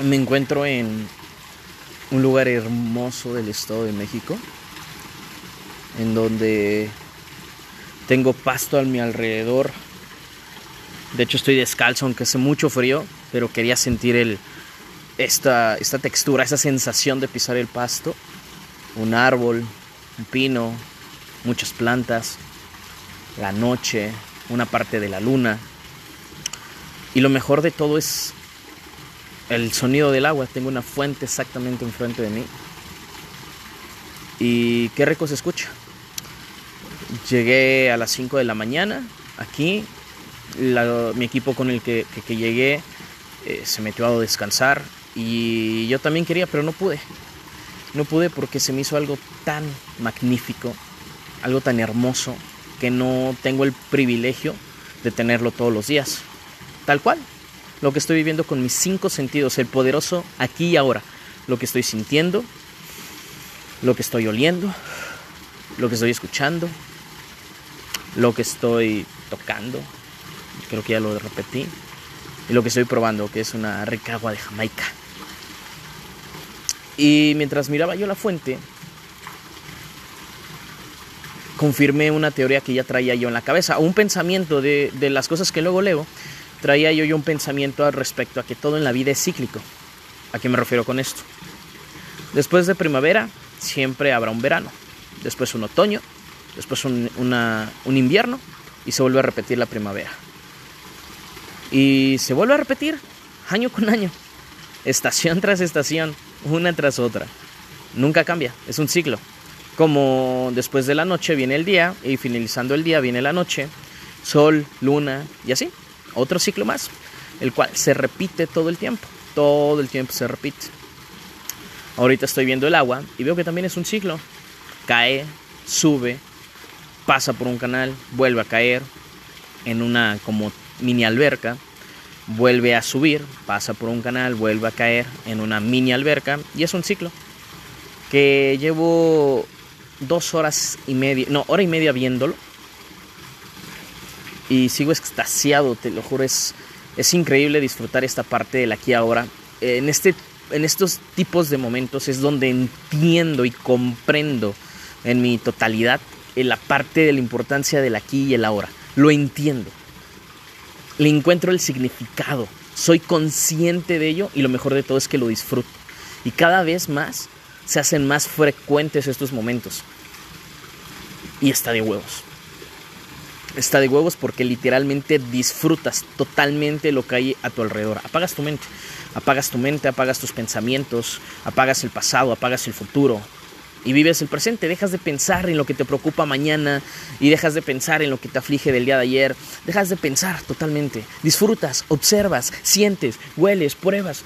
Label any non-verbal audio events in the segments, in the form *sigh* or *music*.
Me encuentro en un lugar hermoso del Estado de México, en donde tengo pasto a mi alrededor. De hecho estoy descalzo, aunque hace mucho frío, pero quería sentir el, esta, esta textura, esa sensación de pisar el pasto. Un árbol, un pino, muchas plantas, la noche, una parte de la luna. Y lo mejor de todo es el sonido del agua. Tengo una fuente exactamente enfrente de mí. Y qué rico se escucha. Llegué a las 5 de la mañana aquí. mi equipo con el que, llegué eh, se metió a descansar. Y yo también quería, pero no pude. No pude porque se me hizo algo tan magnífico, algo tan hermoso, que no tengo el privilegio de tenerlo todos los días. Tal cual, lo que estoy viviendo con mis cinco sentidos, el poderoso aquí y ahora, lo que estoy sintiendo, lo que estoy oliendo, lo que estoy escuchando, lo que estoy tocando, creo que ya lo repetí, y lo que estoy probando, que es una rica agua de Jamaica. Y mientras miraba yo la fuente, confirmé una teoría que ya traía yo en la cabeza, un pensamiento de, de las cosas que luego leo, traía yo, yo un pensamiento al respecto a que todo en la vida es cíclico. ¿A qué me refiero con esto? Después de primavera siempre habrá un verano, después un otoño, después un, un invierno y se vuelve a repetir la primavera. Y se vuelve a repetir año con año, estación tras estación, una tras otra. Nunca cambia, es un ciclo. Como después de la noche viene el día y finalizando el día viene la noche, sol, luna y así otro ciclo más, el cual se repite todo el tiempo, todo el tiempo se repite. Ahorita estoy viendo el agua y veo que también es un ciclo. Cae, sube, pasa por un canal, vuelve a caer en una como mini alberca, vuelve a subir, pasa por un canal, vuelve a caer en una mini alberca y es un ciclo que llevo dos horas y media, no, hora y media viéndolo y sigo extasiado, te lo juro, es, es increíble disfrutar esta parte del aquí ahora. En, este, en estos tipos de momentos es donde entiendo y comprendo en mi totalidad la parte de la importancia del aquí y el ahora. Lo entiendo. Le encuentro el significado. Soy consciente de ello y lo mejor de todo es que lo disfruto. Y cada vez más se hacen más frecuentes estos momentos. Y está de huevos está de huevos porque literalmente disfrutas totalmente lo que hay a tu alrededor. Apagas tu mente, apagas tu mente, apagas tus pensamientos, apagas el pasado, apagas el futuro y vives el presente. Dejas de pensar en lo que te preocupa mañana y dejas de pensar en lo que te aflige del día de ayer. Dejas de pensar totalmente. Disfrutas, observas, sientes, hueles, pruebas.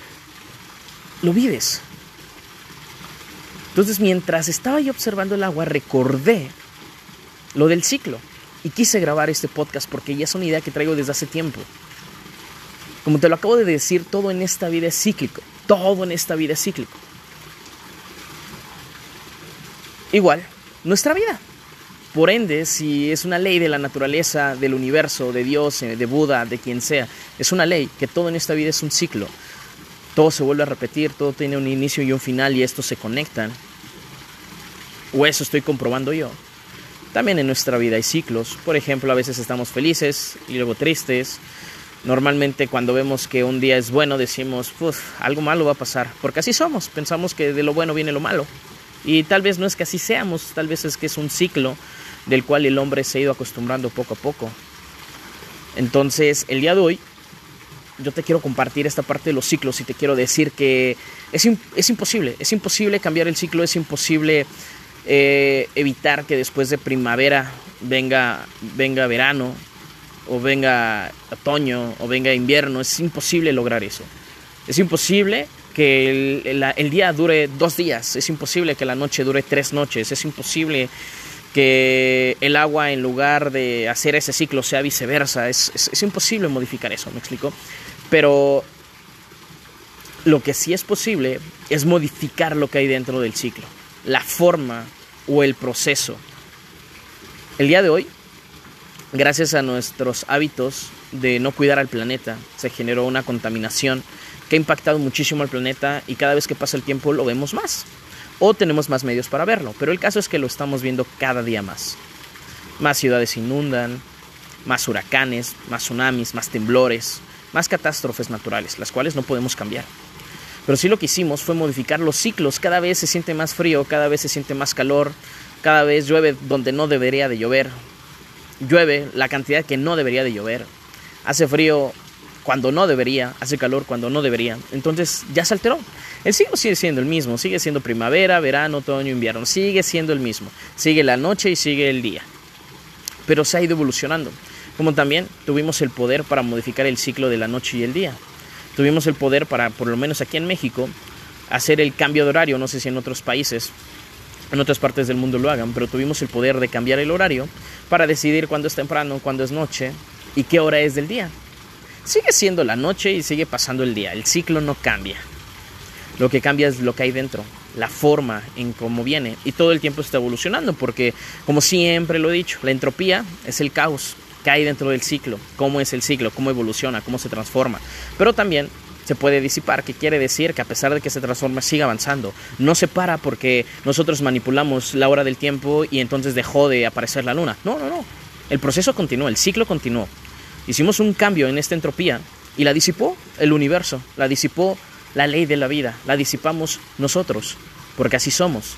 Lo vives. Entonces mientras estaba yo observando el agua recordé lo del ciclo y quise grabar este podcast porque ya es una idea que traigo desde hace tiempo. Como te lo acabo de decir, todo en esta vida es cíclico. Todo en esta vida es cíclico. Igual, nuestra vida. Por ende, si es una ley de la naturaleza, del universo, de Dios, eh, de Buda, de quien sea, es una ley que todo en esta vida es un ciclo. Todo se vuelve a repetir, todo tiene un inicio y un final y estos se conectan. O eso estoy comprobando yo. También en nuestra vida hay ciclos. Por ejemplo, a veces estamos felices y luego tristes. Normalmente cuando vemos que un día es bueno decimos, algo malo va a pasar. Porque así somos. Pensamos que de lo bueno viene lo malo. Y tal vez no es que así seamos, tal vez es que es un ciclo del cual el hombre se ha ido acostumbrando poco a poco. Entonces, el día de hoy, yo te quiero compartir esta parte de los ciclos y te quiero decir que es, es imposible, es imposible cambiar el ciclo, es imposible eh, evitar que después de primavera venga, venga verano o venga otoño o venga invierno. Es imposible lograr eso. Es imposible que el, día dure dos días. Es imposible que la noche dure tres noches. Es imposible que el agua en lugar de hacer ese ciclo sea viceversa. Es, es imposible modificar eso, me explico. Pero lo que sí es posible es modificar lo que hay dentro del ciclo la forma o el proceso. El día de hoy, gracias a nuestros hábitos de no cuidar al planeta, se generó una contaminación que ha impactado muchísimo al planeta y cada vez que pasa el tiempo lo vemos más. O tenemos más medios para verlo, pero el caso es que lo estamos viendo cada día más. Más ciudades inundan, más huracanes, más tsunamis, más temblores, más catástrofes naturales, las cuales no podemos cambiar. Pero sí lo que hicimos fue modificar los ciclos. Cada vez se siente más frío, cada vez se siente más calor, cada vez llueve donde no debería de llover. Llueve la cantidad que no debería de llover. Hace frío cuando no debería, hace calor cuando no debería. Entonces ya se alteró. El ciclo sigue siendo el mismo, sigue siendo primavera, verano, otoño, invierno, sigue siendo el mismo. Sigue la noche y sigue el día. Pero se ha ido evolucionando. Como también tuvimos el poder para modificar el ciclo de la noche y el día. Tuvimos el poder para, por lo menos aquí en México, hacer el cambio de horario. No sé si en otros países, en otras partes del mundo lo hagan, pero tuvimos el poder de cambiar el horario para decidir cuándo es temprano, cuándo es noche y qué hora es del día. Sigue siendo la noche y sigue pasando el día. El ciclo no cambia. Lo que cambia es lo que hay dentro, la forma en cómo viene. Y todo el tiempo está evolucionando porque, como siempre lo he dicho, la entropía es el caos que hay dentro del ciclo, cómo es el ciclo, cómo evoluciona, cómo se transforma. Pero también se puede disipar, que quiere decir que a pesar de que se transforma, sigue avanzando. No se para porque nosotros manipulamos la hora del tiempo y entonces dejó de aparecer la luna. No, no, no. El proceso continuó, el ciclo continuó. Hicimos un cambio en esta entropía y la disipó el universo, la disipó la ley de la vida, la disipamos nosotros, porque así somos.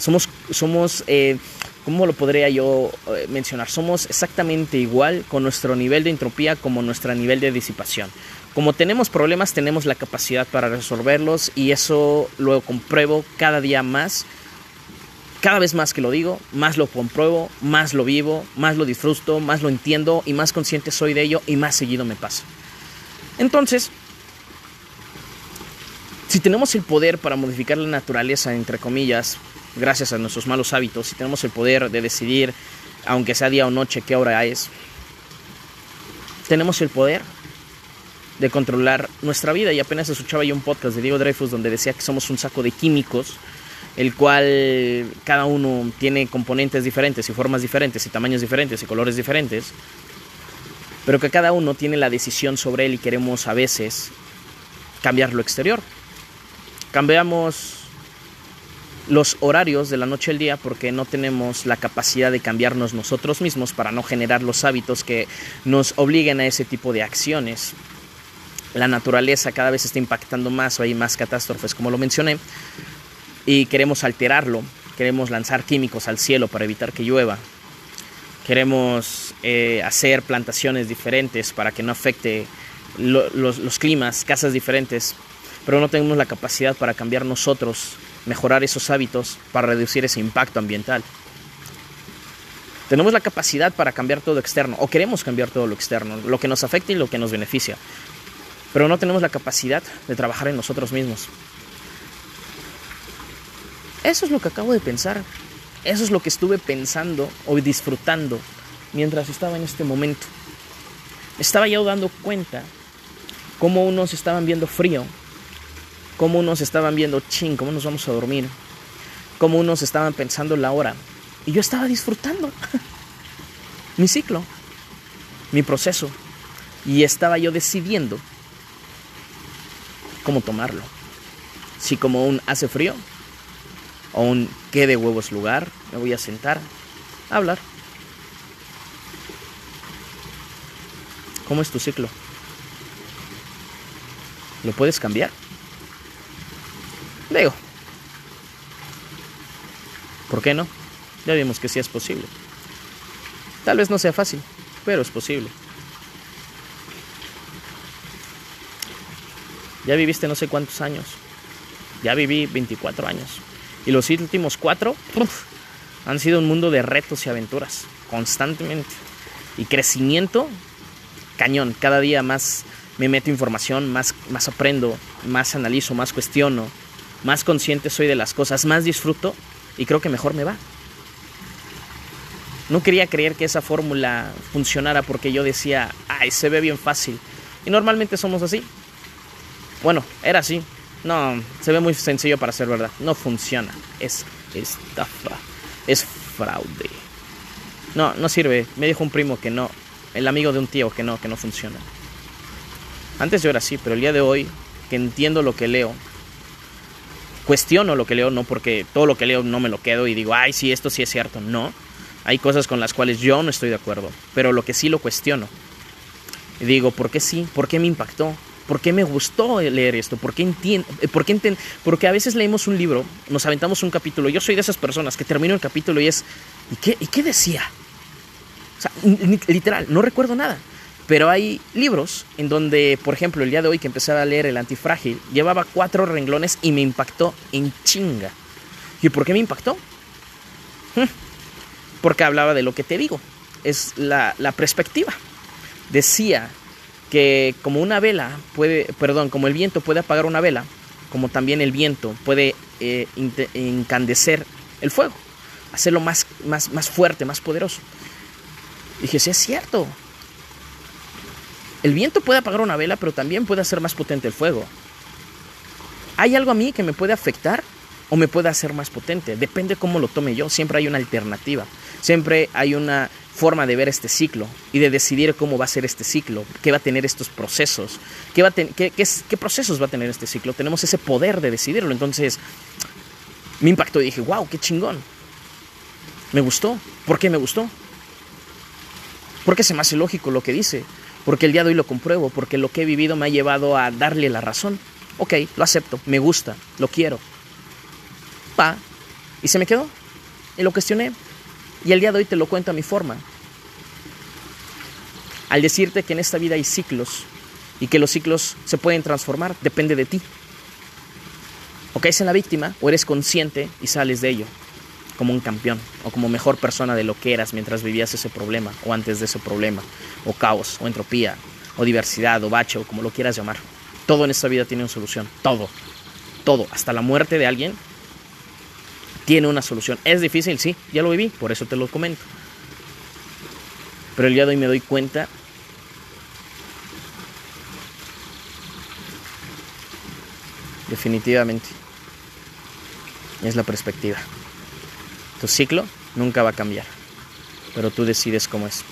Somos, somos eh, ¿cómo lo podría yo eh, mencionar? Somos exactamente igual con nuestro nivel de entropía como nuestro nivel de disipación. Como tenemos problemas, tenemos la capacidad para resolverlos y eso lo compruebo cada día más. Cada vez más que lo digo, más lo compruebo, más lo vivo, más lo disfruto, más lo entiendo y más consciente soy de ello y más seguido me pasa. Entonces, si tenemos el poder para modificar la naturaleza, entre comillas, gracias a nuestros malos hábitos, si tenemos el poder de decidir, aunque sea día o noche, qué hora es, tenemos el poder de controlar nuestra vida. Y apenas escuchaba yo un podcast de Diego Dreyfus donde decía que somos un saco de químicos, el cual cada uno tiene componentes diferentes y formas diferentes y tamaños diferentes y colores diferentes, pero que cada uno tiene la decisión sobre él y queremos a veces cambiar lo exterior. Cambiamos los horarios de la noche al día porque no tenemos la capacidad de cambiarnos nosotros mismos para no generar los hábitos que nos obliguen a ese tipo de acciones. La naturaleza cada vez está impactando más o hay más catástrofes, como lo mencioné, y queremos alterarlo, queremos lanzar químicos al cielo para evitar que llueva, queremos eh, hacer plantaciones diferentes para que no afecte los, los climas, casas diferentes, pero no tenemos la capacidad para cambiar nosotros mejorar esos hábitos para reducir ese impacto ambiental. Tenemos la capacidad para cambiar todo externo, o queremos cambiar todo lo externo, lo que nos afecta y lo que nos beneficia, pero no tenemos la capacidad de trabajar en nosotros mismos. Eso es lo que acabo de pensar, eso es lo que estuve pensando o disfrutando mientras estaba en este momento. Estaba yo dando cuenta cómo unos estaban viendo frío cómo unos estaban viendo, ching, cómo nos vamos a dormir, cómo unos estaban pensando la hora. Y yo estaba disfrutando *laughs* mi ciclo, mi proceso. Y estaba yo decidiendo cómo tomarlo. Si como un hace frío o un qué de huevos lugar, me voy a sentar a hablar. ¿Cómo es tu ciclo? ¿Lo puedes cambiar? Digo, ¿por qué no? Ya vimos que sí es posible. Tal vez no sea fácil, pero es posible. Ya viviste no sé cuántos años. Ya viví 24 años. Y los últimos cuatro han sido un mundo de retos y aventuras, constantemente. Y crecimiento, cañón. Cada día más me meto información, más, más aprendo, más analizo, más cuestiono, más consciente soy de las cosas, más disfruto y creo que mejor me va. No quería creer que esa fórmula funcionara porque yo decía, ay, se ve bien fácil. Y normalmente somos así. Bueno, era así. No, se ve muy sencillo para ser verdad. No funciona. Es estafa. Es fraude. No, no sirve. Me dijo un primo que no. el amigo de un tío que no, que no funciona. Antes yo era así, pero el día de hoy, que entiendo lo que leo, cuestiono lo que leo, no porque todo lo que leo no me lo quedo y digo, ay, sí, esto sí es cierto. No. Hay cosas con las cuales yo no estoy de acuerdo, pero lo que sí lo cuestiono. Y digo, ¿por qué sí? ¿Por qué me impactó? ¿Por qué me gustó leer esto? ¿Por qué entiendo? ¿Por qué Porque a veces leemos un libro, nos aventamos un capítulo. Yo soy de esas personas que termino el capítulo y es, ¿y qué, ¿y qué decía? O sea, literal, no recuerdo nada. Pero hay libros en donde, por ejemplo, el día de hoy que empecé a leer El Antifrágil, llevaba cuatro renglones y me impactó en chinga. ¿Y por qué me impactó? Porque hablaba de lo que te digo. Es la, la perspectiva. Decía que como una vela puede, perdón, como el viento puede apagar una vela, como también el viento puede eh, encandecer el fuego, hacerlo más, más, más fuerte, más poderoso. Y dije, sí es cierto. El viento puede apagar una vela, pero también puede hacer más potente el fuego. ¿Hay algo a mí que me puede afectar o me puede hacer más potente? Depende cómo lo tome yo. Siempre hay una alternativa. Siempre hay una forma de ver este ciclo y de decidir cómo va a ser este ciclo, qué va a tener estos procesos, qué, qué, procesos va a tener este ciclo. Tenemos ese poder de decidirlo. Entonces, me impactó y dije, wow, qué chingón. Me gustó. ¿Por qué me gustó? Porque se me hace lógico lo que dice. Porque el día de hoy lo compruebo. Porque lo que he vivido me ha llevado a darle la razón. Ok, lo acepto. Me gusta. Lo quiero. Pa. Y se me quedó. Y lo cuestioné. Y el día de hoy te lo cuento a mi forma. Al decirte que en esta vida hay ciclos y que los ciclos se pueden transformar, depende de ti. O caes en la víctima o eres consciente y sales de ello como un campeón o como mejor persona de lo que eras mientras vivías ese problema o antes de ese problema, o caos, o entropía, o diversidad, o bache, o como lo quieras llamar. Todo en esta vida tiene una solución, todo, todo, hasta la muerte de alguien tiene una solución. ¿Es difícil? Sí, ya lo viví, por eso te lo comento. Pero el día de hoy me doy cuenta definitivamente es la perspectiva. Tu ciclo nunca va a cambiar, pero tú decides cómo es.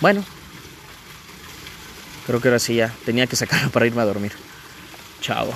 Bueno, creo que ahora sí ya tenía que sacarlo *laughs* para irme a dormir. Chao.